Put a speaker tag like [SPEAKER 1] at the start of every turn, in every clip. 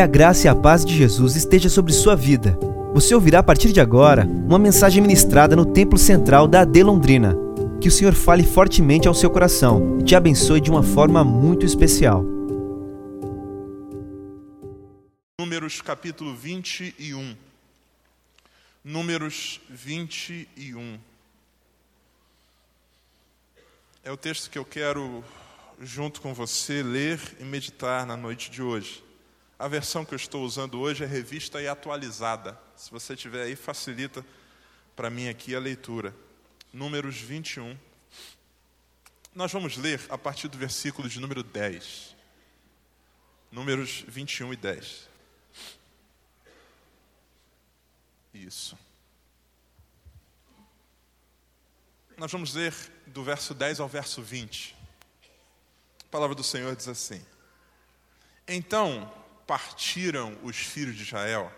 [SPEAKER 1] Que a graça e a paz de Jesus esteja sobre sua vida. Você ouvirá a partir de agora uma mensagem ministrada no Templo Central da AD Londrina. Que o Senhor fale fortemente ao seu coração e te abençoe de uma forma muito especial.
[SPEAKER 2] Números capítulo 21. Números 21. É o texto que eu quero, junto com você, ler e meditar na noite de hoje. A versão que eu estou usando hoje é revista e atualizada. Se você tiver aí, facilita para mim aqui a leitura. Números 21. Nós vamos ler a partir do versículo de número 10. Números 21 e 10. Isso. Nós vamos ler do verso 10 ao verso 20. A palavra do Senhor diz assim: Então partiram os filhos de Israel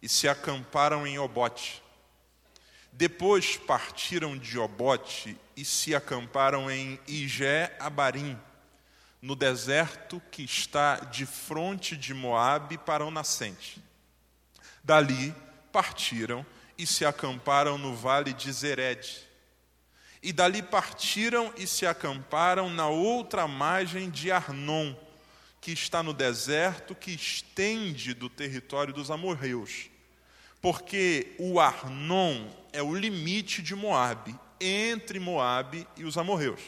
[SPEAKER 2] e se acamparam em Obote. Depois partiram de Obote e se acamparam em Igé Abarim, no deserto que está de fronte de Moabe para o nascente. Dali partiram e se acamparam no vale de Zered. E dali partiram e se acamparam na outra margem de Arnon, que está no deserto que estende do território dos amorreus. Porque o Arnon é o limite de Moabe, entre Moabe e os amorreus.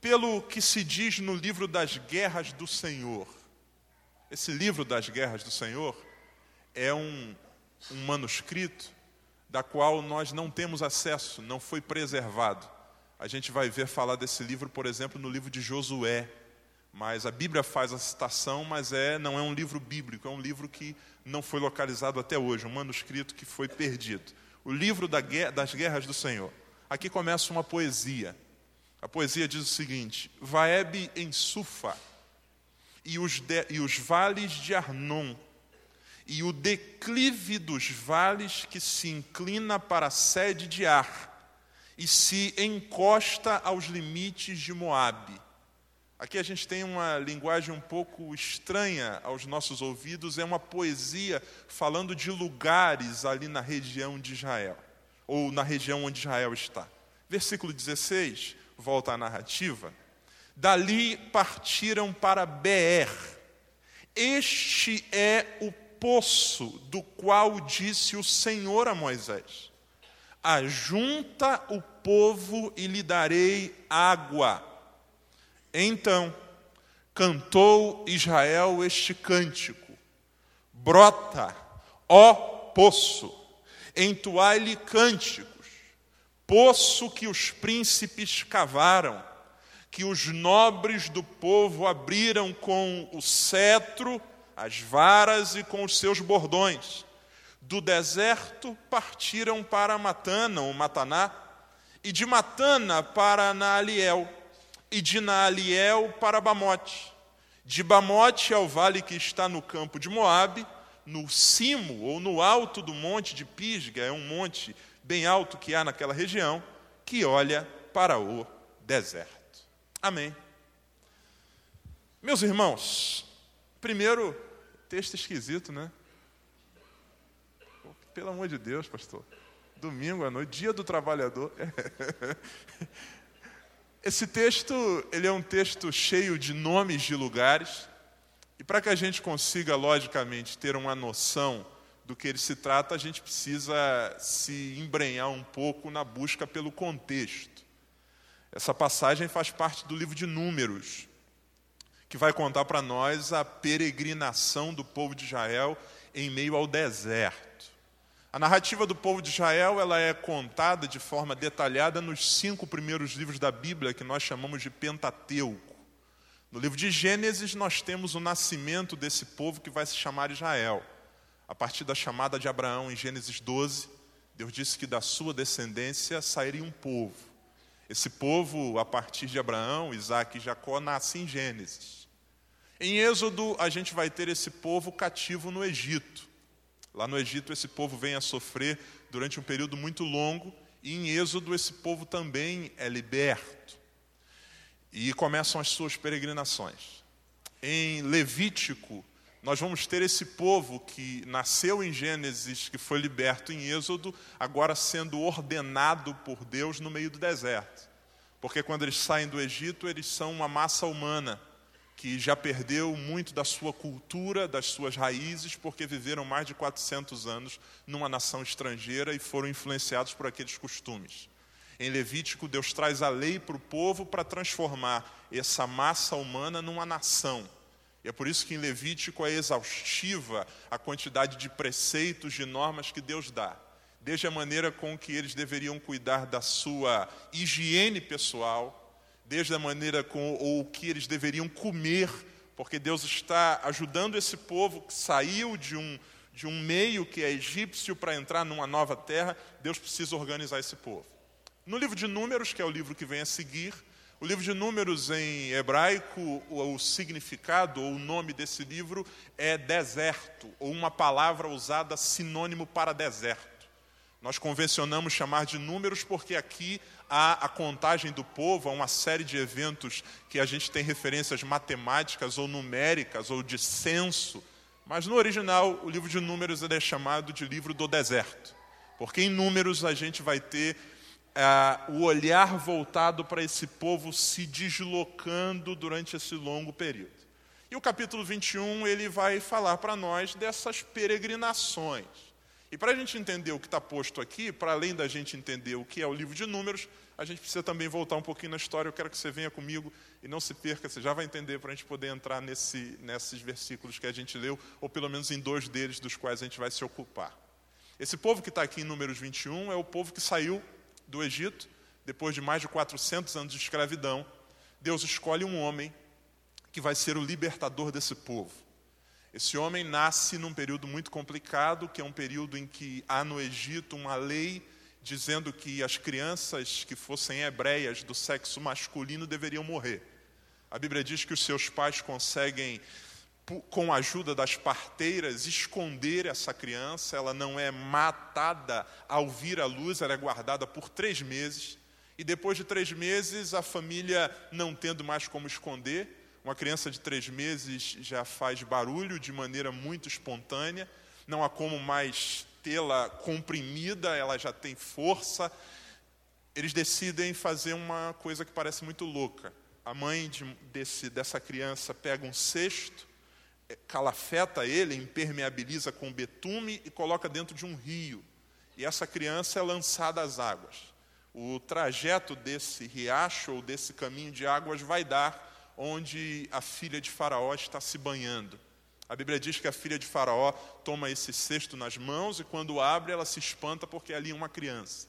[SPEAKER 2] Pelo que se diz no livro das guerras do Senhor. Esse livro das guerras do Senhor é um um manuscrito da qual nós não temos acesso, não foi preservado. A gente vai ver falar desse livro, por exemplo, no livro de Josué. Mas a Bíblia faz a citação, mas é, não é um livro bíblico, é um livro que não foi localizado até hoje, um manuscrito que foi perdido. O livro das guerras do Senhor. Aqui começa uma poesia. A poesia diz o seguinte: Vaeb em Sufa, e os, de, e os vales de Arnon e o declive dos vales que se inclina para a sede de Ar e se encosta aos limites de Moabe. Aqui a gente tem uma linguagem um pouco estranha aos nossos ouvidos, é uma poesia falando de lugares ali na região de Israel, ou na região onde Israel está. Versículo 16, volta à narrativa. Dali partiram para Beer. Este é o poço do qual disse o Senhor a Moisés: Ajunta o povo e lhe darei água. Então cantou Israel este cântico: Brota, ó poço, entoai-lhe cânticos, poço que os príncipes cavaram, que os nobres do povo abriram com o cetro as varas e com os seus bordões. Do deserto partiram para Matana, ou Mataná, e de Matana para Naaliel, e de Naaliel para Bamote. De Bamote ao vale que está no campo de Moabe, no cimo ou no alto do monte de Pisga, é um monte bem alto que há naquela região, que olha para o deserto. Amém. Meus irmãos, primeiro texto esquisito, né? Pelo amor de Deus, pastor. Domingo à noite, dia do trabalhador. Esse texto, ele é um texto cheio de nomes de lugares. E para que a gente consiga, logicamente, ter uma noção do que ele se trata, a gente precisa se embrenhar um pouco na busca pelo contexto. Essa passagem faz parte do livro de Números que vai contar para nós a peregrinação do povo de Israel em meio ao deserto. A narrativa do povo de Israel ela é contada de forma detalhada nos cinco primeiros livros da Bíblia, que nós chamamos de Pentateuco. No livro de Gênesis, nós temos o nascimento desse povo que vai se chamar Israel. A partir da chamada de Abraão em Gênesis 12, Deus disse que da sua descendência sairia um povo. Esse povo, a partir de Abraão, Isaac e Jacó, nasce em Gênesis. Em Êxodo, a gente vai ter esse povo cativo no Egito. Lá no Egito, esse povo vem a sofrer durante um período muito longo, e em Êxodo, esse povo também é liberto. E começam as suas peregrinações. Em Levítico, nós vamos ter esse povo que nasceu em Gênesis, que foi liberto em Êxodo, agora sendo ordenado por Deus no meio do deserto. Porque quando eles saem do Egito, eles são uma massa humana que já perdeu muito da sua cultura, das suas raízes, porque viveram mais de 400 anos numa nação estrangeira e foram influenciados por aqueles costumes. Em Levítico, Deus traz a lei para o povo para transformar essa massa humana numa nação e é por isso que em Levítico é exaustiva a quantidade de preceitos, de normas que Deus dá. Desde a maneira com que eles deveriam cuidar da sua higiene pessoal, desde a maneira com ou que eles deveriam comer, porque Deus está ajudando esse povo que saiu de um, de um meio que é egípcio para entrar numa nova terra, Deus precisa organizar esse povo. No livro de Números, que é o livro que vem a seguir, o livro de Números em hebraico, o significado ou o nome desse livro é deserto, ou uma palavra usada sinônimo para deserto. Nós convencionamos chamar de números porque aqui há a contagem do povo, há uma série de eventos que a gente tem referências matemáticas ou numéricas ou de censo, mas no original o livro de números é chamado de livro do deserto, porque em números a gente vai ter é, o olhar voltado para esse povo se deslocando durante esse longo período. E o capítulo 21 ele vai falar para nós dessas peregrinações. E para a gente entender o que está posto aqui, para além da gente entender o que é o livro de Números, a gente precisa também voltar um pouquinho na história. Eu quero que você venha comigo e não se perca, você já vai entender para a gente poder entrar nesse, nesses versículos que a gente leu, ou pelo menos em dois deles, dos quais a gente vai se ocupar. Esse povo que está aqui em Números 21 é o povo que saiu do Egito, depois de mais de 400 anos de escravidão, Deus escolhe um homem que vai ser o libertador desse povo. Esse homem nasce num período muito complicado, que é um período em que há no Egito uma lei dizendo que as crianças que fossem hebreias do sexo masculino deveriam morrer. A Bíblia diz que os seus pais conseguem com a ajuda das parteiras, esconder essa criança. Ela não é matada ao vir à luz, ela é guardada por três meses. E depois de três meses, a família não tendo mais como esconder, uma criança de três meses já faz barulho de maneira muito espontânea, não há como mais tê-la comprimida, ela já tem força. Eles decidem fazer uma coisa que parece muito louca. A mãe de, desse, dessa criança pega um cesto, calafeta ele, impermeabiliza com betume e coloca dentro de um rio. E essa criança é lançada às águas. O trajeto desse riacho ou desse caminho de águas vai dar onde a filha de Faraó está se banhando. A Bíblia diz que a filha de Faraó toma esse cesto nas mãos e quando abre ela se espanta porque ali é uma criança.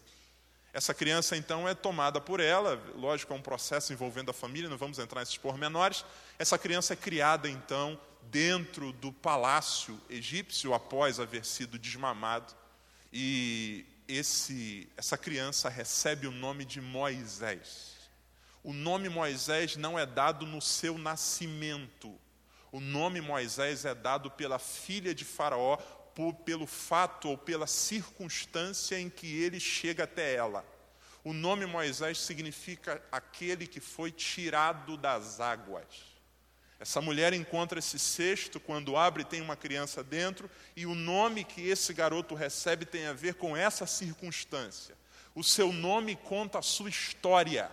[SPEAKER 2] Essa criança então é tomada por ela, lógico, é um processo envolvendo a família, não vamos entrar nesses pormenores. Essa criança é criada então dentro do palácio egípcio após haver sido desmamado. E esse, essa criança recebe o nome de Moisés. O nome Moisés não é dado no seu nascimento. O nome Moisés é dado pela filha de Faraó por, pelo fato ou pela circunstância em que ele chega até ela. O nome Moisés significa aquele que foi tirado das águas. Essa mulher encontra esse cesto, quando abre, tem uma criança dentro, e o nome que esse garoto recebe tem a ver com essa circunstância. O seu nome conta a sua história.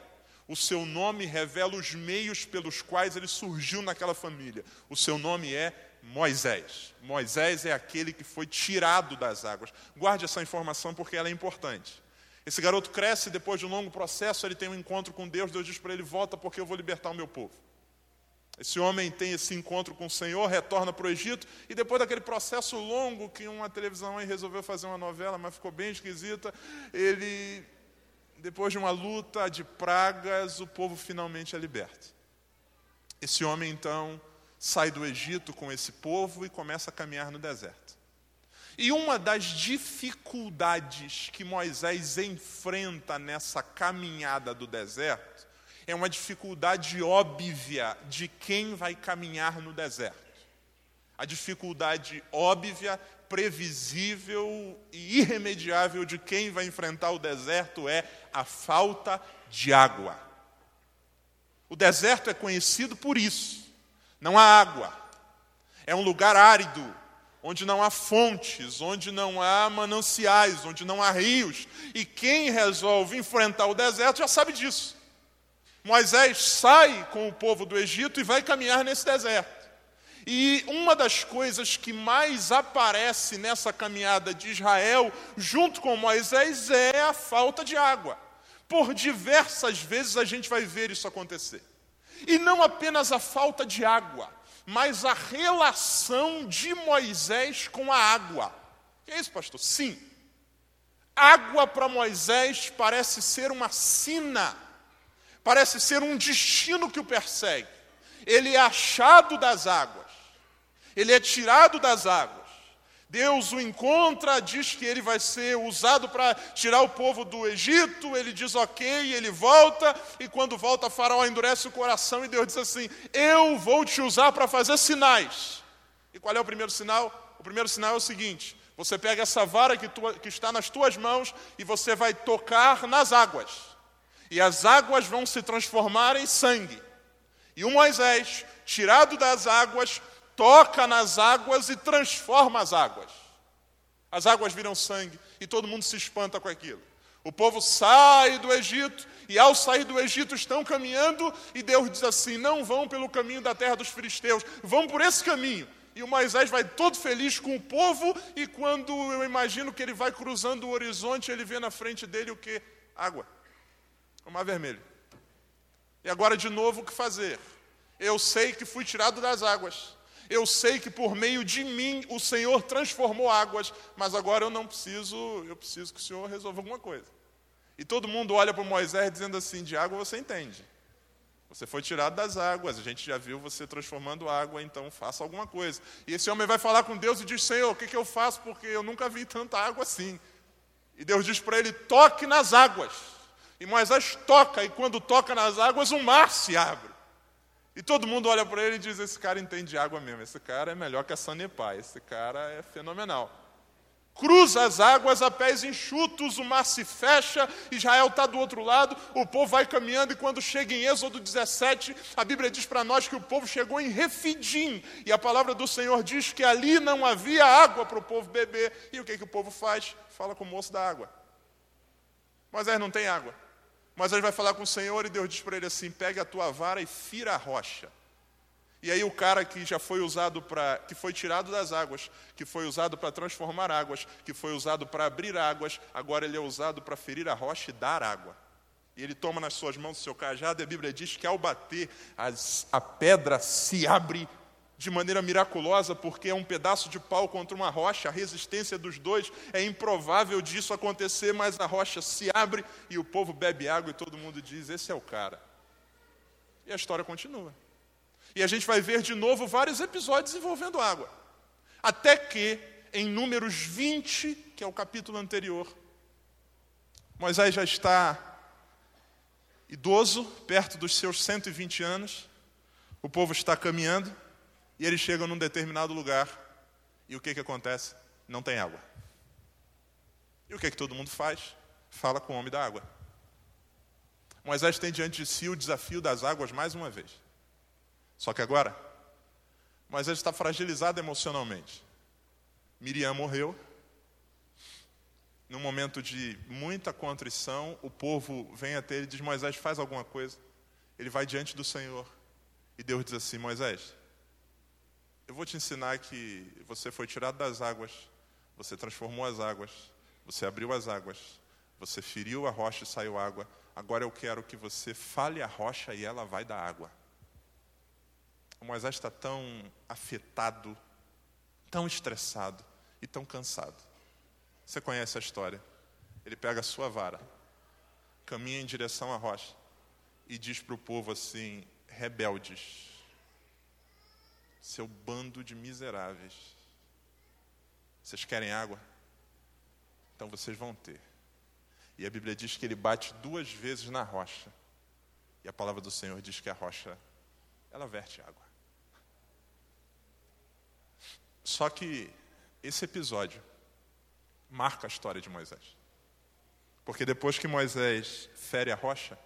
[SPEAKER 2] O seu nome revela os meios pelos quais ele surgiu naquela família. O seu nome é Moisés. Moisés é aquele que foi tirado das águas. Guarde essa informação porque ela é importante. Esse garoto cresce, depois de um longo processo, ele tem um encontro com Deus. Deus diz para ele: Volta, porque eu vou libertar o meu povo. Esse homem tem esse encontro com o Senhor, retorna para o Egito, e depois daquele processo longo que uma televisão aí resolveu fazer uma novela, mas ficou bem esquisita, ele, depois de uma luta de pragas, o povo finalmente é liberto. Esse homem então sai do Egito com esse povo e começa a caminhar no deserto. E uma das dificuldades que Moisés enfrenta nessa caminhada do deserto é uma dificuldade óbvia de quem vai caminhar no deserto. A dificuldade óbvia, previsível e irremediável de quem vai enfrentar o deserto é a falta de água. O deserto é conhecido por isso. Não há água. É um lugar árido, onde não há fontes, onde não há mananciais, onde não há rios. E quem resolve enfrentar o deserto já sabe disso. Moisés sai com o povo do Egito e vai caminhar nesse deserto. E uma das coisas que mais aparece nessa caminhada de Israel, junto com Moisés, é a falta de água. Por diversas vezes a gente vai ver isso acontecer. E não apenas a falta de água, mas a relação de Moisés com a água. Que é isso, pastor? Sim. Água para Moisés parece ser uma sina, parece ser um destino que o persegue. Ele é achado das águas ele é tirado das águas. Deus o encontra, diz que ele vai ser usado para tirar o povo do Egito, ele diz ok, ele volta, e quando volta, Faraó endurece o coração e Deus diz assim: Eu vou te usar para fazer sinais. E qual é o primeiro sinal? O primeiro sinal é o seguinte: você pega essa vara que, tu, que está nas tuas mãos e você vai tocar nas águas, e as águas vão se transformar em sangue. E o Moisés, tirado das águas, toca nas águas e transforma as águas. As águas viram sangue e todo mundo se espanta com aquilo. O povo sai do Egito e, ao sair do Egito, estão caminhando e Deus diz assim: não vão pelo caminho da terra dos filisteus, vão por esse caminho. E o Moisés vai todo feliz com o povo, e quando eu imagino que ele vai cruzando o horizonte, ele vê na frente dele o que? Água. O mar vermelho. E agora de novo o que fazer? Eu sei que fui tirado das águas. Eu sei que por meio de mim o Senhor transformou águas, mas agora eu não preciso, eu preciso que o Senhor resolva alguma coisa. E todo mundo olha para Moisés dizendo assim: de água você entende. Você foi tirado das águas, a gente já viu você transformando água, então faça alguma coisa. E esse homem vai falar com Deus e diz: Senhor, o que, que eu faço? Porque eu nunca vi tanta água assim. E Deus diz para ele: toque nas águas. E Moisés toca, e quando toca nas águas, o mar se abre. E todo mundo olha para ele e diz: Esse cara entende água mesmo, esse cara é melhor que a Sanepar, esse cara é fenomenal. Cruza as águas a pés enxutos, o mar se fecha, Israel está do outro lado, o povo vai caminhando, e quando chega em Êxodo 17, a Bíblia diz para nós que o povo chegou em Refidim, e a palavra do Senhor diz que ali não havia água para o povo beber. E o que, que o povo faz? Fala com o moço da água. Aí não tem água. Mas ele vai falar com o Senhor e Deus diz para ele assim: pegue a tua vara e fira a rocha. E aí o cara que já foi usado para, que foi tirado das águas, que foi usado para transformar águas, que foi usado para abrir águas, agora ele é usado para ferir a rocha e dar água. E ele toma nas suas mãos o seu cajado e a Bíblia diz que ao bater as, a pedra se abre de maneira miraculosa, porque é um pedaço de pau contra uma rocha, a resistência dos dois é improvável disso acontecer, mas a rocha se abre e o povo bebe água e todo mundo diz: Esse é o cara. E a história continua. E a gente vai ver de novo vários episódios envolvendo água. Até que, em Números 20, que é o capítulo anterior, Moisés já está idoso, perto dos seus 120 anos, o povo está caminhando. E eles chegam num determinado lugar e o que, que acontece? Não tem água. E o que, que todo mundo faz? Fala com o homem da água. Moisés tem diante de si o desafio das águas mais uma vez. Só que agora, Moisés está fragilizado emocionalmente. Miriam morreu. Num momento de muita contrição, o povo vem até ele e diz: Moisés, faz alguma coisa. Ele vai diante do Senhor. E Deus diz assim: Moisés, eu vou te ensinar que você foi tirado das águas, você transformou as águas, você abriu as águas, você feriu a rocha e saiu água. Agora eu quero que você fale a rocha e ela vai dar água. O Moisés está tão afetado, tão estressado e tão cansado. Você conhece a história. Ele pega a sua vara, caminha em direção à rocha e diz para o povo assim: rebeldes, seu bando de miseráveis. Vocês querem água? Então vocês vão ter. E a Bíblia diz que ele bate duas vezes na rocha. E a palavra do Senhor diz que a rocha, ela verte água. Só que esse episódio marca a história de Moisés. Porque depois que Moisés fere a rocha,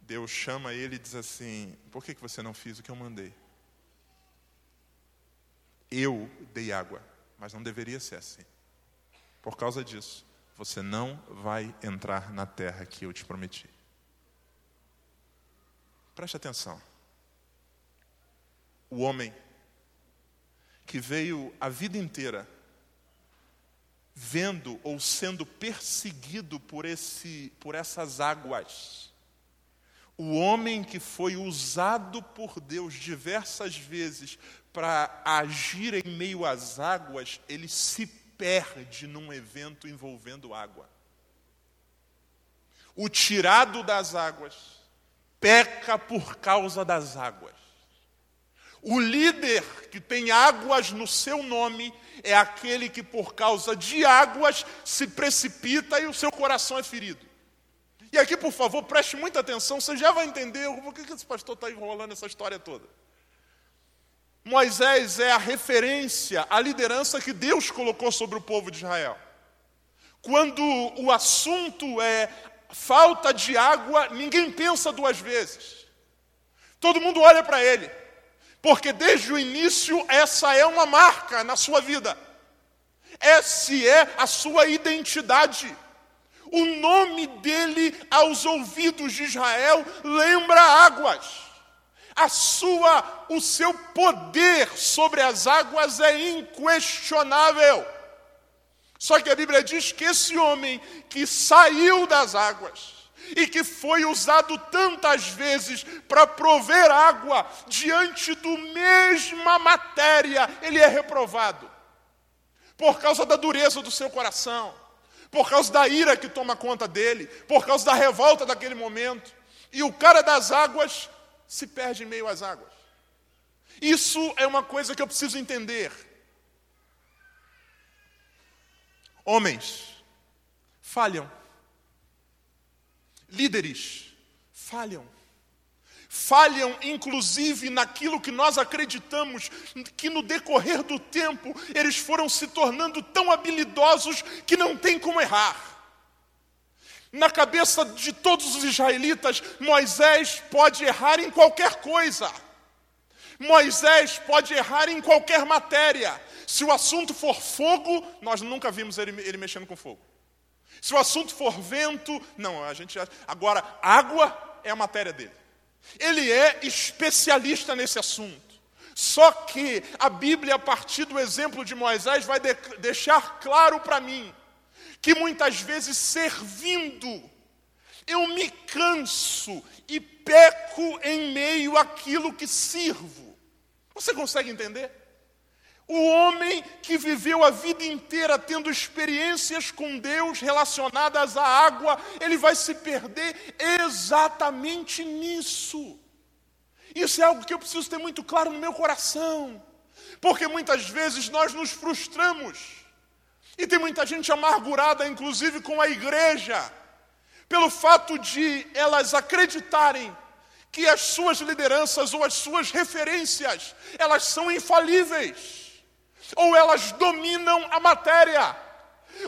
[SPEAKER 2] Deus chama ele e diz assim: Por que, que você não fez o que eu mandei? Eu dei água, mas não deveria ser assim. Por causa disso, você não vai entrar na terra que eu te prometi. Preste atenção. O homem que veio a vida inteira vendo ou sendo perseguido por, esse, por essas águas. O homem que foi usado por Deus diversas vezes para agir em meio às águas, ele se perde num evento envolvendo água. O tirado das águas peca por causa das águas. O líder que tem águas no seu nome é aquele que, por causa de águas, se precipita e o seu coração é ferido. E aqui, por favor, preste muita atenção, você já vai entender por que esse pastor está enrolando essa história toda. Moisés é a referência, a liderança que Deus colocou sobre o povo de Israel. Quando o assunto é falta de água, ninguém pensa duas vezes. Todo mundo olha para ele. Porque desde o início essa é uma marca na sua vida. Essa é a sua identidade. O nome dele aos ouvidos de Israel lembra águas. A sua, o seu poder sobre as águas é inquestionável. Só que a Bíblia diz que esse homem que saiu das águas, e que foi usado tantas vezes para prover água diante do mesma matéria, ele é reprovado. Por causa da dureza do seu coração, por causa da ira que toma conta dele, por causa da revolta daquele momento. E o cara das águas se perde em meio às águas. Isso é uma coisa que eu preciso entender. Homens falham. Líderes falham. Falham, inclusive, naquilo que nós acreditamos que no decorrer do tempo eles foram se tornando tão habilidosos que não tem como errar. Na cabeça de todos os israelitas, Moisés pode errar em qualquer coisa. Moisés pode errar em qualquer matéria. Se o assunto for fogo, nós nunca vimos ele, ele mexendo com fogo. Se o assunto for vento, não, a gente já... agora água é a matéria dele. Ele é especialista nesse assunto. Só que a Bíblia, a partir do exemplo de Moisés, vai de deixar claro para mim que muitas vezes servindo, eu me canso e peco em meio àquilo que sirvo. Você consegue entender? O homem que viveu a vida inteira tendo experiências com Deus relacionadas à água, ele vai se perder exatamente nisso. Isso é algo que eu preciso ter muito claro no meu coração, porque muitas vezes nós nos frustramos, e tem muita gente amargurada, inclusive com a igreja, pelo fato de elas acreditarem que as suas lideranças ou as suas referências, elas são infalíveis ou elas dominam a matéria,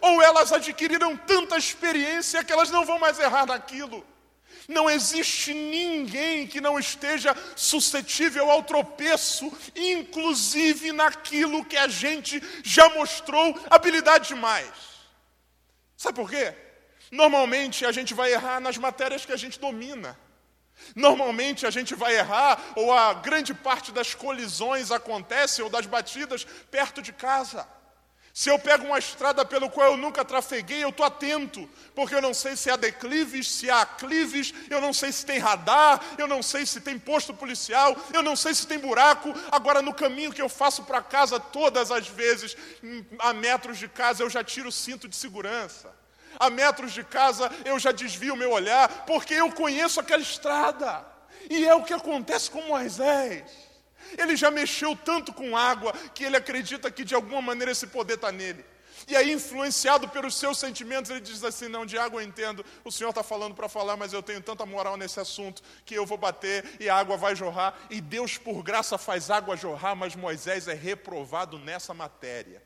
[SPEAKER 2] ou elas adquiriram tanta experiência que elas não vão mais errar naquilo. Não existe ninguém que não esteja suscetível ao tropeço, inclusive naquilo que a gente já mostrou habilidade demais. Sabe por quê? Normalmente a gente vai errar nas matérias que a gente domina. Normalmente a gente vai errar, ou a grande parte das colisões acontece, ou das batidas, perto de casa. Se eu pego uma estrada pelo qual eu nunca trafeguei, eu estou atento, porque eu não sei se há declives, se há aclives, eu não sei se tem radar, eu não sei se tem posto policial, eu não sei se tem buraco. Agora, no caminho que eu faço para casa, todas as vezes, a metros de casa, eu já tiro o cinto de segurança a metros de casa, eu já desvio meu olhar, porque eu conheço aquela estrada. E é o que acontece com Moisés. Ele já mexeu tanto com água que ele acredita que de alguma maneira esse poder está nele. E aí, influenciado pelos seus sentimentos, ele diz assim: Não, de água eu entendo, o Senhor está falando para falar, mas eu tenho tanta moral nesse assunto que eu vou bater e a água vai jorrar. E Deus, por graça, faz água jorrar, mas Moisés é reprovado nessa matéria.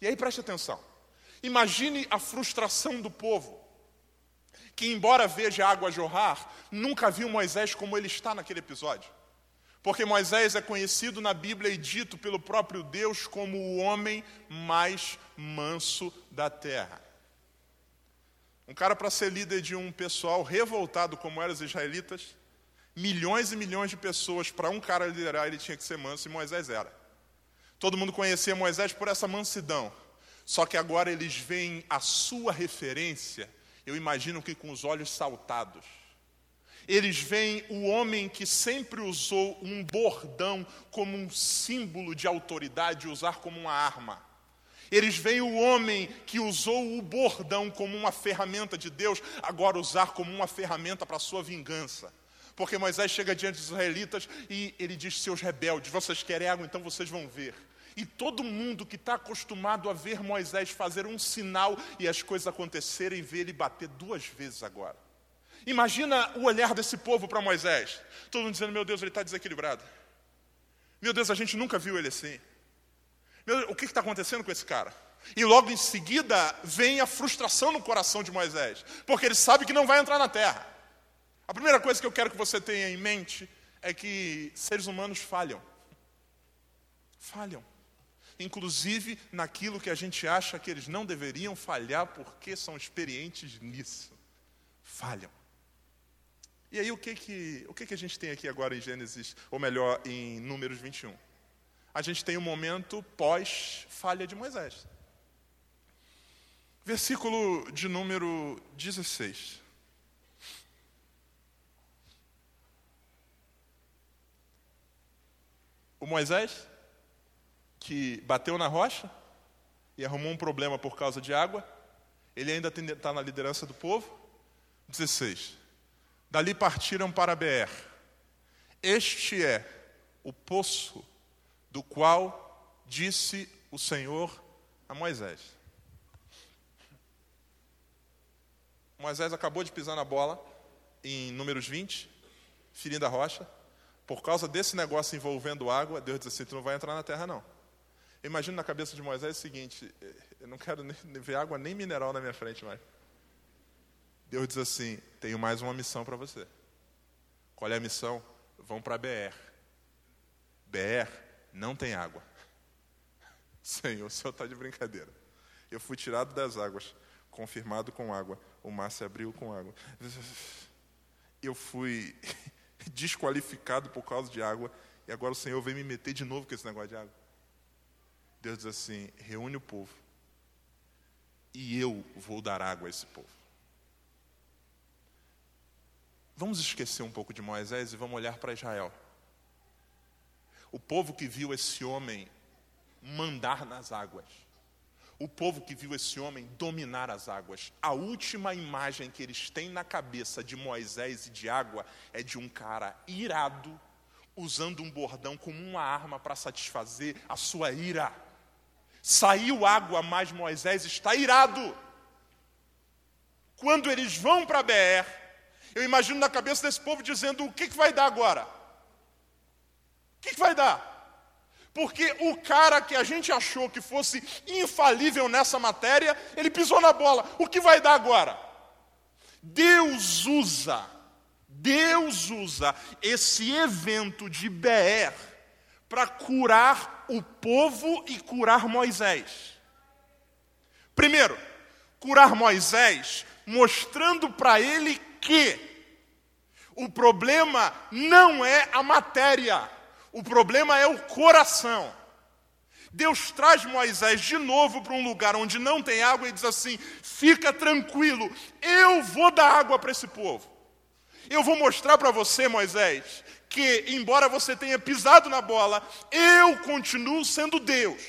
[SPEAKER 2] E aí, preste atenção. Imagine a frustração do povo, que, embora veja a água jorrar, nunca viu Moisés como ele está naquele episódio. Porque Moisés é conhecido na Bíblia e dito pelo próprio Deus como o homem mais manso da terra. Um cara para ser líder de um pessoal revoltado como eram os israelitas, milhões e milhões de pessoas, para um cara liderar, ele tinha que ser manso e Moisés era. Todo mundo conhecia Moisés por essa mansidão. Só que agora eles veem a sua referência, eu imagino que com os olhos saltados. Eles veem o homem que sempre usou um bordão como um símbolo de autoridade, usar como uma arma. Eles veem o homem que usou o bordão como uma ferramenta de Deus, agora usar como uma ferramenta para a sua vingança. Porque Moisés chega diante dos israelitas e ele diz: Seus rebeldes, vocês querem água, então vocês vão ver. E todo mundo que está acostumado a ver Moisés fazer um sinal e as coisas acontecerem, vê ele bater duas vezes agora. Imagina o olhar desse povo para Moisés. Todo mundo dizendo: Meu Deus, ele está desequilibrado. Meu Deus, a gente nunca viu ele assim. Deus, o que está acontecendo com esse cara? E logo em seguida vem a frustração no coração de Moisés, porque ele sabe que não vai entrar na terra. A primeira coisa que eu quero que você tenha em mente é que seres humanos falham. Falham. Inclusive naquilo que a gente acha que eles não deveriam falhar porque são experientes nisso. Falham. E aí o que que, o que que a gente tem aqui agora em Gênesis, ou melhor, em Números 21? A gente tem um momento pós-falha de Moisés. Versículo de número 16. O Moisés, que bateu na rocha e arrumou um problema por causa de água, ele ainda está na liderança do povo. 16. Dali partiram para Beer. Este é o poço do qual disse o Senhor a Moisés. Moisés acabou de pisar na bola em Números 20, ferindo a rocha. Por causa desse negócio envolvendo água, Deus disse assim: Tu não vai entrar na terra, não. Imagina na cabeça de Moisés o seguinte: Eu não quero ver água nem mineral na minha frente mais. Deus diz assim: tenho mais uma missão para você. Qual é a missão? Vão para BR. BR não tem água. Senhor, o senhor está de brincadeira. Eu fui tirado das águas, confirmado com água. O mar se abriu com água. Eu fui desqualificado por causa de água. E agora o Senhor vem me meter de novo com esse negócio de água. Deus diz assim: reúne o povo. E eu vou dar água a esse povo. Vamos esquecer um pouco de Moisés e vamos olhar para Israel. O povo que viu esse homem mandar nas águas. O povo que viu esse homem dominar as águas. A última imagem que eles têm na cabeça de Moisés e de água é de um cara irado, usando um bordão como uma arma para satisfazer a sua ira. Saiu água, mas Moisés está irado. Quando eles vão para Beer, eu imagino na cabeça desse povo dizendo: o que, que vai dar agora? O que, que vai dar? Porque o cara que a gente achou que fosse infalível nessa matéria, ele pisou na bola. O que vai dar agora? Deus usa, Deus usa esse evento de Beer para curar o povo e curar Moisés. Primeiro, curar Moisés, mostrando para ele que o problema não é a matéria, o problema é o coração. Deus traz Moisés de novo para um lugar onde não tem água e diz assim: fica tranquilo, eu vou dar água para esse povo. Eu vou mostrar para você, Moisés, que, embora você tenha pisado na bola, eu continuo sendo Deus.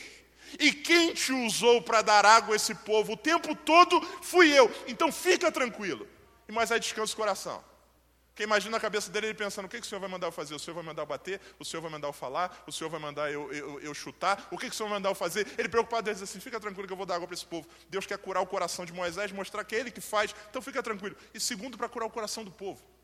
[SPEAKER 2] E quem te usou para dar água a esse povo o tempo todo fui eu. Então fica tranquilo. E Moisés descansa o coração. Porque imagina a cabeça dele ele pensando: o que, que o Senhor vai mandar eu fazer? O Senhor vai mandar eu bater? O Senhor vai mandar eu falar? O Senhor vai mandar eu, eu, eu chutar? O que, que o Senhor vai mandar eu fazer? Ele preocupado, ele diz assim: fica tranquilo que eu vou dar água para esse povo. Deus quer curar o coração de Moisés, mostrar que é ele que faz, então fica tranquilo. E segundo, para curar o coração do povo.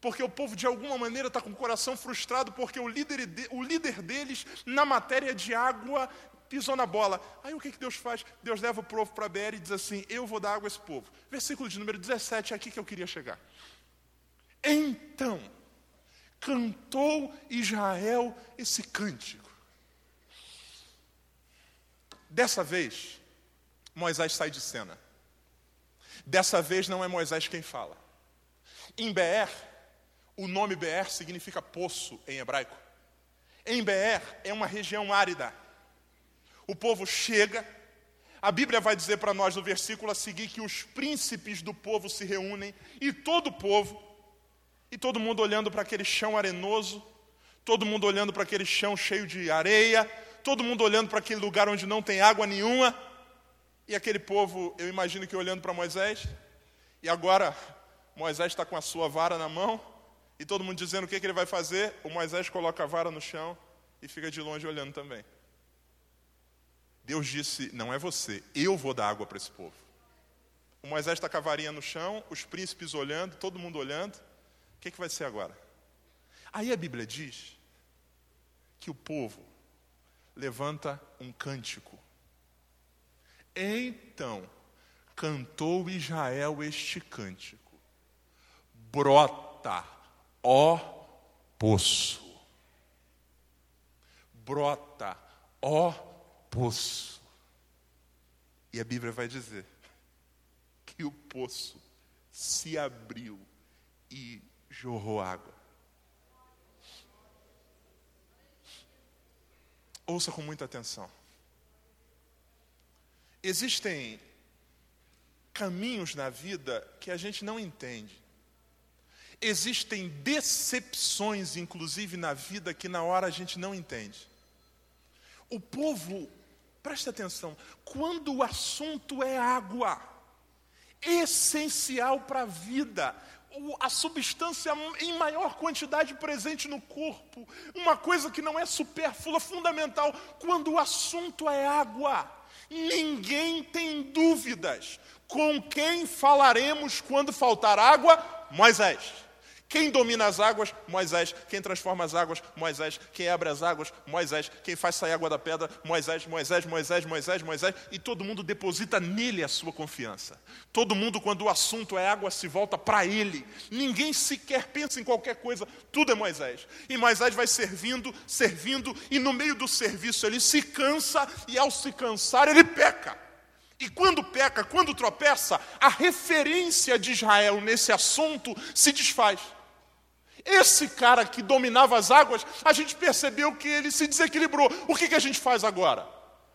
[SPEAKER 2] Porque o povo, de alguma maneira, está com o coração frustrado, porque o líder, o líder deles, na matéria de água, pisou na bola. Aí o que, que Deus faz? Deus leva o povo para BR e diz assim: Eu vou dar água a esse povo. Versículo de número 17, é aqui que eu queria chegar. Então, Cantou Israel esse cântico. Dessa vez, Moisés sai de cena. Dessa vez não é Moisés quem fala. Em Beer, o nome Beer significa poço em hebraico. Em Beer é uma região árida. O povo chega, a Bíblia vai dizer para nós no versículo a seguir que os príncipes do povo se reúnem e todo o povo, e todo mundo olhando para aquele chão arenoso, todo mundo olhando para aquele chão cheio de areia, todo mundo olhando para aquele lugar onde não tem água nenhuma, e aquele povo, eu imagino que olhando para Moisés, e agora Moisés está com a sua vara na mão, e todo mundo dizendo o que, que ele vai fazer, o Moisés coloca a vara no chão e fica de longe olhando também. Deus disse: Não é você, eu vou dar água para esse povo. O Moisés está com a varinha no chão, os príncipes olhando, todo mundo olhando. O que, que vai ser agora? Aí a Bíblia diz que o povo levanta um cântico. Então cantou Israel este cântico: Brota, ó poço. Brota, ó poço. E a Bíblia vai dizer que o poço se abriu e jorrou água. Ouça com muita atenção. Existem caminhos na vida que a gente não entende. Existem decepções, inclusive, na vida que na hora a gente não entende. O povo Preste atenção, quando o assunto é água, essencial para a vida, a substância em maior quantidade presente no corpo, uma coisa que não é supérflua, fundamental, quando o assunto é água, ninguém tem dúvidas. Com quem falaremos quando faltar água? Moisés. Quem domina as águas? Moisés. Quem transforma as águas? Moisés. Quem abre as águas? Moisés. Quem faz sair água da pedra? Moisés, Moisés, Moisés, Moisés, Moisés. E todo mundo deposita nele a sua confiança. Todo mundo, quando o assunto é água, se volta para ele. Ninguém sequer pensa em qualquer coisa. Tudo é Moisés. E Moisés vai servindo, servindo, e no meio do serviço ele se cansa, e ao se cansar ele peca. E quando peca, quando tropeça, a referência de Israel nesse assunto se desfaz. Esse cara que dominava as águas, a gente percebeu que ele se desequilibrou. O que, que a gente faz agora?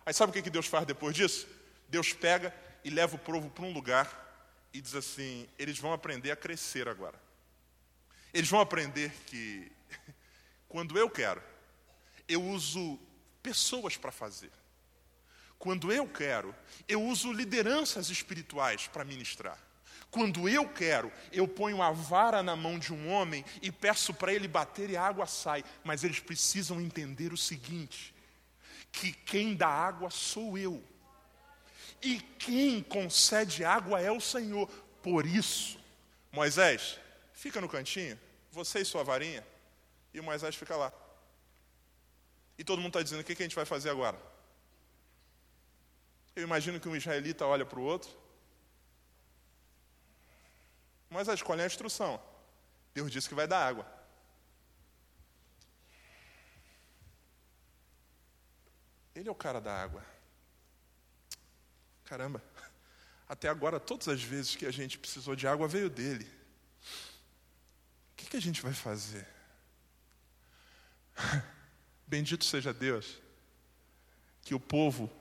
[SPEAKER 2] Aí sabe o que, que Deus faz depois disso? Deus pega e leva o povo para um lugar e diz assim: eles vão aprender a crescer agora. Eles vão aprender que quando eu quero, eu uso pessoas para fazer. Quando eu quero, eu uso lideranças espirituais para ministrar. Quando eu quero, eu ponho a vara na mão de um homem e peço para ele bater e a água sai. Mas eles precisam entender o seguinte: que quem dá água sou eu. E quem concede água é o Senhor. Por isso, Moisés, fica no cantinho, você e sua varinha, e o Moisés fica lá. E todo mundo está dizendo: o que a gente vai fazer agora? Eu imagino que um israelita olha para o outro mas a escolha é a instrução. Deus disse que vai dar água. Ele é o cara da água. Caramba, até agora, todas as vezes que a gente precisou de água, veio dele. O que, que a gente vai fazer? Bendito seja Deus, que o povo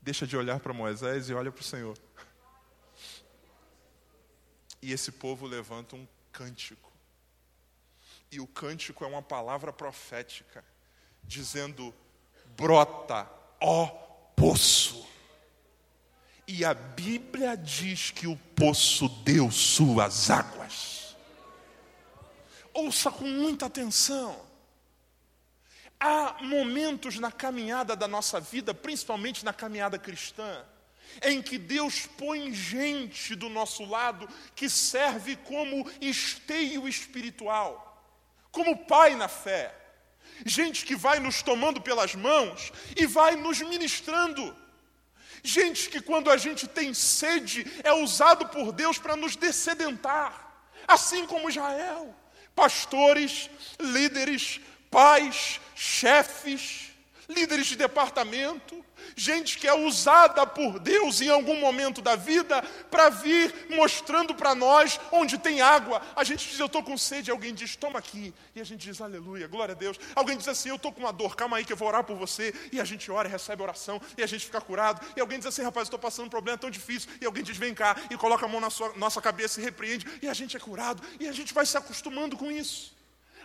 [SPEAKER 2] deixa de olhar para Moisés e olha para o Senhor. E esse povo levanta um cântico. E o cântico é uma palavra profética, dizendo: brota, ó poço. E a Bíblia diz que o poço deu suas águas. Ouça com muita atenção. Há momentos na caminhada da nossa vida, principalmente na caminhada cristã, em que Deus põe gente do nosso lado que serve como esteio espiritual, como pai na fé. Gente que vai nos tomando pelas mãos e vai nos ministrando. Gente que, quando a gente tem sede, é usado por Deus para nos descedentar, assim como Israel pastores, líderes, pais, chefes, líderes de departamento, gente que é usada por Deus em algum momento da vida para vir mostrando para nós onde tem água. A gente diz, eu estou com sede, alguém diz, toma aqui. E a gente diz, aleluia, glória a Deus. Alguém diz assim, eu estou com uma dor, calma aí que eu vou orar por você. E a gente ora recebe oração, e a gente fica curado. E alguém diz assim, rapaz, estou passando um problema tão difícil. E alguém diz, vem cá, e coloca a mão na sua, nossa cabeça e repreende. E a gente é curado, e a gente vai se acostumando com isso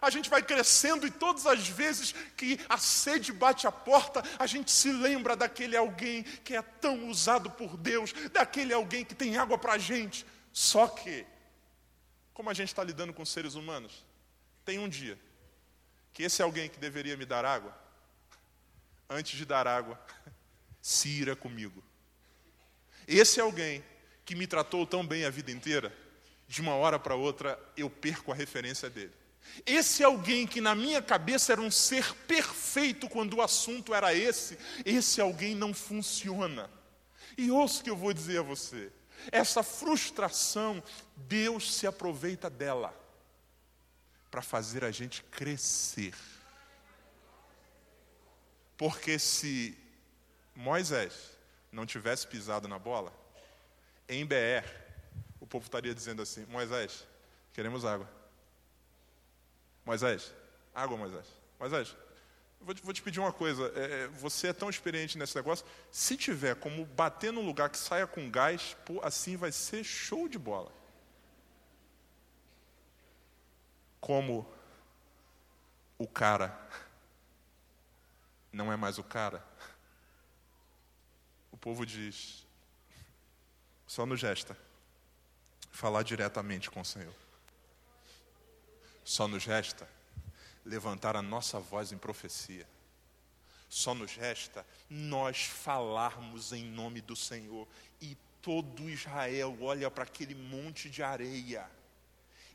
[SPEAKER 2] a gente vai crescendo e todas as vezes que a sede bate a porta, a gente se lembra daquele alguém que é tão usado por Deus, daquele alguém que tem água para a gente. Só que, como a gente está lidando com seres humanos, tem um dia que esse alguém que deveria me dar água, antes de dar água, se ira comigo. Esse alguém que me tratou tão bem a vida inteira, de uma hora para outra eu perco a referência dele. Esse alguém que na minha cabeça era um ser perfeito quando o assunto era esse, esse alguém não funciona. E ouça o que eu vou dizer a você. Essa frustração, Deus se aproveita dela para fazer a gente crescer. Porque se Moisés não tivesse pisado na bola, em BR, o povo estaria dizendo assim: Moisés, queremos água. Moisés, água, Moisés. Moisés, vou te, vou te pedir uma coisa. É, é, você é tão experiente nesse negócio. Se tiver como bater num lugar que saia com gás, pô, assim vai ser show de bola. Como o cara não é mais o cara, o povo diz, só no gesta, falar diretamente com o Senhor. Só nos resta levantar a nossa voz em profecia. Só nos resta nós falarmos em nome do Senhor. E todo Israel olha para aquele monte de areia.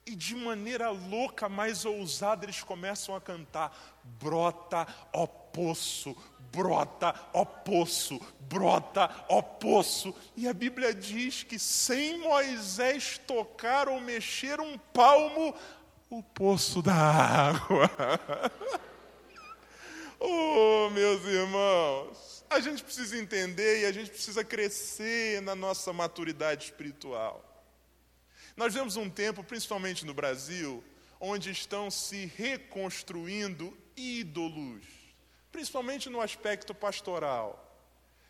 [SPEAKER 2] E de maneira louca, mais ousada, eles começam a cantar: brota, ó poço, brota, ó poço, brota, ó poço. E a Bíblia diz que sem Moisés tocar ou mexer um palmo, o poço da água. oh, meus irmãos, a gente precisa entender e a gente precisa crescer na nossa maturidade espiritual. Nós vemos um tempo, principalmente no Brasil, onde estão se reconstruindo ídolos, principalmente no aspecto pastoral.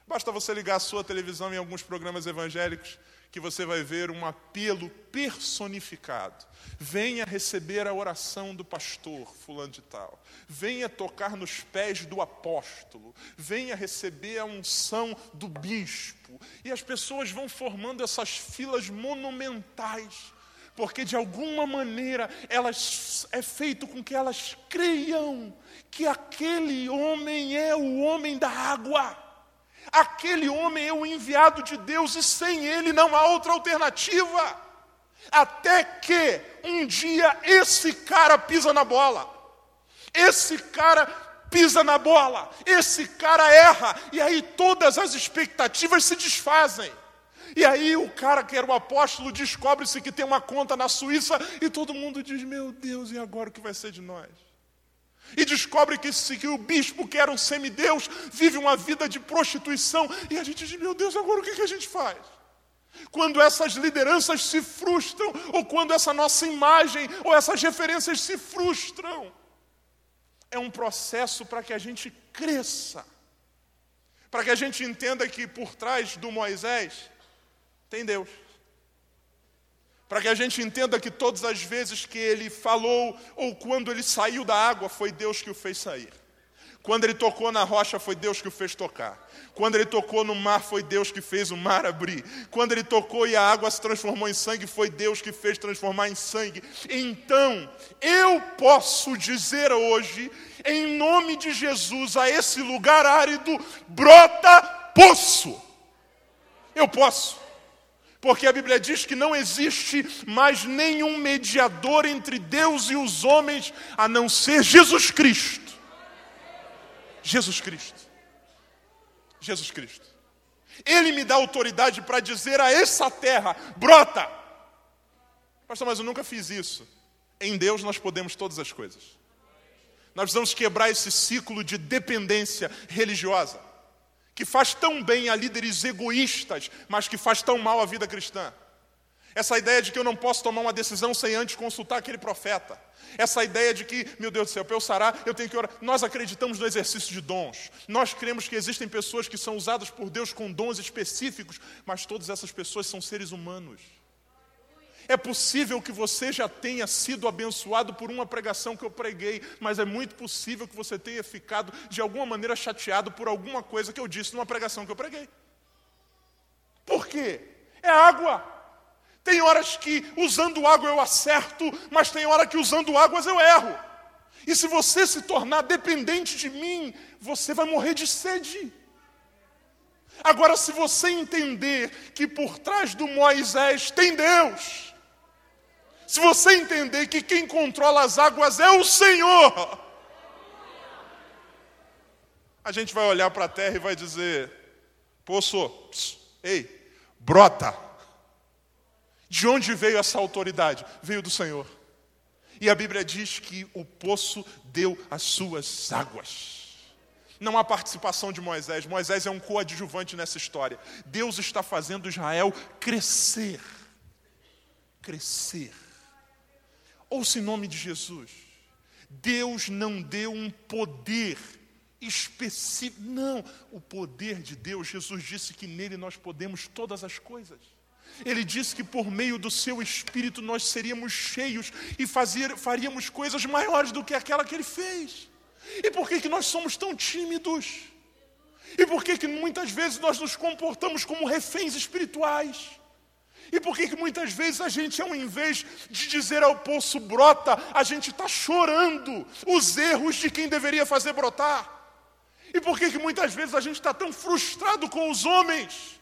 [SPEAKER 2] Basta você ligar a sua televisão em alguns programas evangélicos que você vai ver um apelo personificado. Venha receber a oração do pastor, fulano de tal. Venha tocar nos pés do apóstolo. Venha receber a unção do bispo. E as pessoas vão formando essas filas monumentais, porque de alguma maneira elas é feito com que elas creiam que aquele homem é o homem da água. Aquele homem é o enviado de Deus e sem ele não há outra alternativa. Até que um dia esse cara pisa na bola. Esse cara pisa na bola. Esse cara erra. E aí todas as expectativas se desfazem. E aí o cara que era o apóstolo descobre-se que tem uma conta na Suíça e todo mundo diz: Meu Deus, e agora o que vai ser de nós? E descobre que, que o bispo, que era um semideus, vive uma vida de prostituição, e a gente diz: meu Deus, agora o que, que a gente faz? Quando essas lideranças se frustram, ou quando essa nossa imagem, ou essas referências se frustram, é um processo para que a gente cresça, para que a gente entenda que por trás do Moisés tem Deus para que a gente entenda que todas as vezes que ele falou ou quando ele saiu da água, foi Deus que o fez sair. Quando ele tocou na rocha, foi Deus que o fez tocar. Quando ele tocou no mar, foi Deus que fez o mar abrir. Quando ele tocou e a água se transformou em sangue, foi Deus que fez transformar em sangue. Então, eu posso dizer hoje, em nome de Jesus, a esse lugar árido, brota poço. Eu posso. Porque a Bíblia diz que não existe mais nenhum mediador entre Deus e os homens a não ser Jesus Cristo. Jesus Cristo. Jesus Cristo. Ele me dá autoridade para dizer a essa terra: brota. Pastor, mas eu nunca fiz isso. Em Deus nós podemos todas as coisas. Nós precisamos quebrar esse ciclo de dependência religiosa, que faz tão bem a líderes egoístas, mas que faz tão mal à vida cristã. Essa ideia de que eu não posso tomar uma decisão sem antes consultar aquele profeta. Essa ideia de que, meu Deus do céu, para eu sarar, eu tenho que orar. Nós acreditamos no exercício de dons. Nós cremos que existem pessoas que são usadas por Deus com dons específicos, mas todas essas pessoas são seres humanos. É possível que você já tenha sido abençoado por uma pregação que eu preguei, mas é muito possível que você tenha ficado de alguma maneira chateado por alguma coisa que eu disse numa pregação que eu preguei. Por quê? É água. Tem horas que usando água eu acerto, mas tem hora que usando águas eu erro. E se você se tornar dependente de mim, você vai morrer de sede. Agora, se você entender que por trás do Moisés tem Deus, se você entender que quem controla as águas é o Senhor, a gente vai olhar para a terra e vai dizer: Poço, pss, ei, brota. De onde veio essa autoridade? Veio do Senhor. E a Bíblia diz que o poço deu as suas águas. Não há participação de Moisés. Moisés é um coadjuvante nessa história. Deus está fazendo Israel crescer. Crescer. Ouça em nome de Jesus. Deus não deu um poder específico. Não, o poder de Deus, Jesus disse que nele nós podemos todas as coisas. Ele disse que por meio do seu espírito nós seríamos cheios e fazer, faríamos coisas maiores do que aquela que ele fez. E por que, que nós somos tão tímidos? E por que, que muitas vezes nós nos comportamos como reféns espirituais? E por que, que muitas vezes a gente, ao invés de dizer ao poço brota, a gente está chorando os erros de quem deveria fazer brotar? E por que, que muitas vezes a gente está tão frustrado com os homens?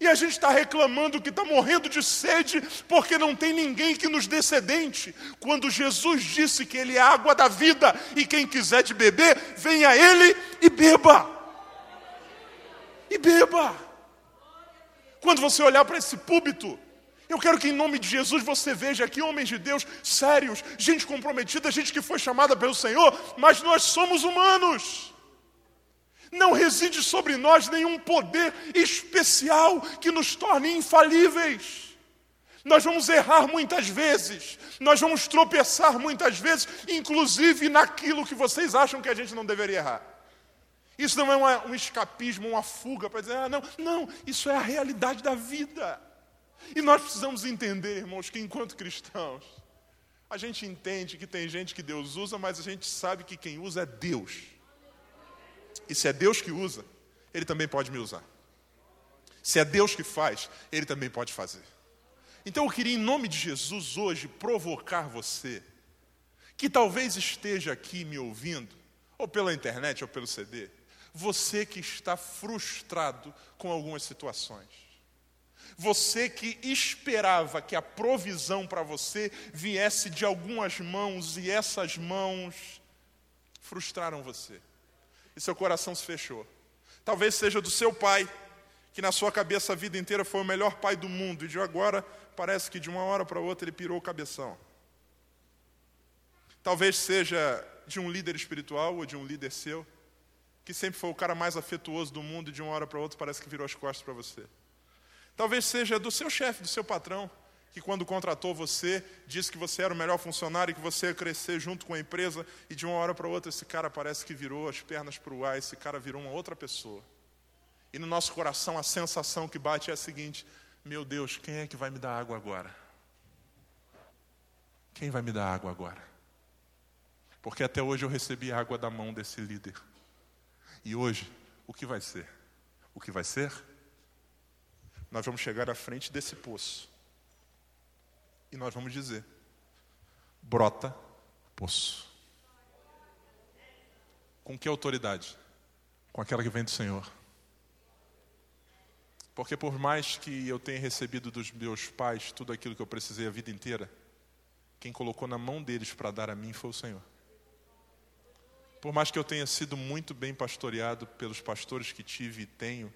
[SPEAKER 2] E a gente está reclamando que está morrendo de sede porque não tem ninguém que nos dê sedente. Quando Jesus disse que Ele é a água da vida e quem quiser de beber, venha a Ele e beba. E beba. Quando você olhar para esse púlpito, eu quero que em nome de Jesus você veja aqui homens de Deus sérios, gente comprometida, gente que foi chamada pelo Senhor, mas nós somos humanos. Não reside sobre nós nenhum poder especial que nos torne infalíveis. Nós vamos errar muitas vezes, nós vamos tropeçar muitas vezes, inclusive naquilo que vocês acham que a gente não deveria errar. Isso não é uma, um escapismo, uma fuga para dizer, ah, não, não, isso é a realidade da vida. E nós precisamos entender, irmãos, que enquanto cristãos, a gente entende que tem gente que Deus usa, mas a gente sabe que quem usa é Deus. E se é Deus que usa, Ele também pode me usar. Se é Deus que faz, Ele também pode fazer. Então eu queria, em nome de Jesus, hoje, provocar você, que talvez esteja aqui me ouvindo, ou pela internet, ou pelo CD, você que está frustrado com algumas situações. Você que esperava que a provisão para você viesse de algumas mãos e essas mãos frustraram você. E seu coração se fechou. Talvez seja do seu pai, que na sua cabeça a vida inteira foi o melhor pai do mundo e de agora parece que de uma hora para outra ele pirou o cabeção. Talvez seja de um líder espiritual ou de um líder seu que sempre foi o cara mais afetuoso do mundo e de uma hora para outra parece que virou as costas para você. Talvez seja do seu chefe, do seu patrão, que quando contratou você, disse que você era o melhor funcionário e que você ia crescer junto com a empresa e de uma hora para outra esse cara parece que virou as pernas para o ar, esse cara virou uma outra pessoa. E no nosso coração a sensação que bate é a seguinte: meu Deus, quem é que vai me dar água agora? Quem vai me dar água agora? Porque até hoje eu recebi água da mão desse líder. E hoje, o que vai ser? O que vai ser? Nós vamos chegar à frente desse poço. E nós vamos dizer: brota poço. Com que autoridade? Com aquela que vem do Senhor. Porque por mais que eu tenha recebido dos meus pais tudo aquilo que eu precisei a vida inteira, quem colocou na mão deles para dar a mim foi o Senhor. Por mais que eu tenha sido muito bem pastoreado pelos pastores que tive e tenho,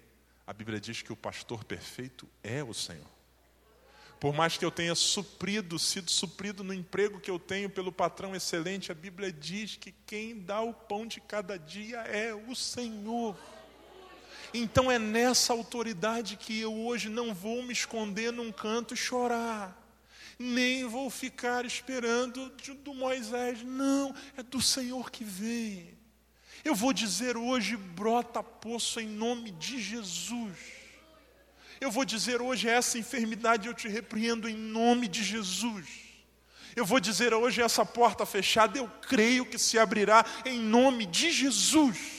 [SPEAKER 2] a Bíblia diz que o pastor perfeito é o Senhor. Por mais que eu tenha suprido, sido suprido no emprego que eu tenho pelo patrão excelente, a Bíblia diz que quem dá o pão de cada dia é o Senhor. Então é nessa autoridade que eu hoje não vou me esconder num canto e chorar, nem vou ficar esperando do Moisés, não, é do Senhor que vem. Eu vou dizer hoje: brota poço em nome de Jesus. Eu vou dizer hoje: essa enfermidade eu te repreendo em nome de Jesus. Eu vou dizer hoje: essa porta fechada eu creio que se abrirá em nome de Jesus.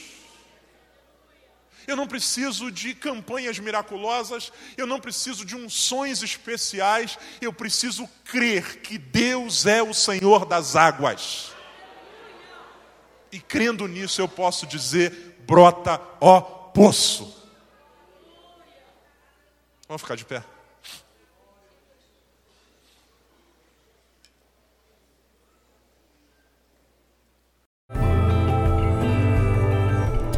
[SPEAKER 2] Eu não preciso de campanhas miraculosas, eu não preciso de unções especiais, eu preciso crer que Deus é o Senhor das águas. E crendo nisso, eu posso dizer: brota, ó poço. Vamos ficar de pé.